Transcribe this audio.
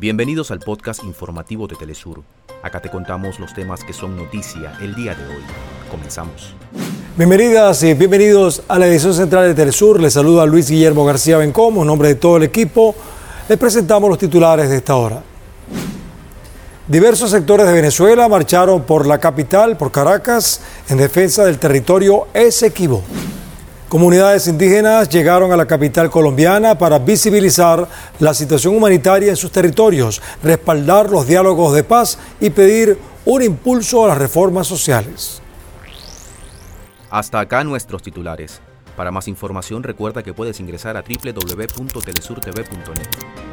Bienvenidos al podcast informativo de Telesur. Acá te contamos los temas que son noticia el día de hoy. Comenzamos. Bienvenidas y bienvenidos a la edición central de Telesur. Les saluda Luis Guillermo García Bencomo. En nombre de todo el equipo, les presentamos los titulares de esta hora. Diversos sectores de Venezuela marcharon por la capital, por Caracas, en defensa del territorio Esequibo. Comunidades indígenas llegaron a la capital colombiana para visibilizar la situación humanitaria en sus territorios, respaldar los diálogos de paz y pedir un impulso a las reformas sociales. Hasta acá nuestros titulares. Para más información recuerda que puedes ingresar a www.telesurtv.net.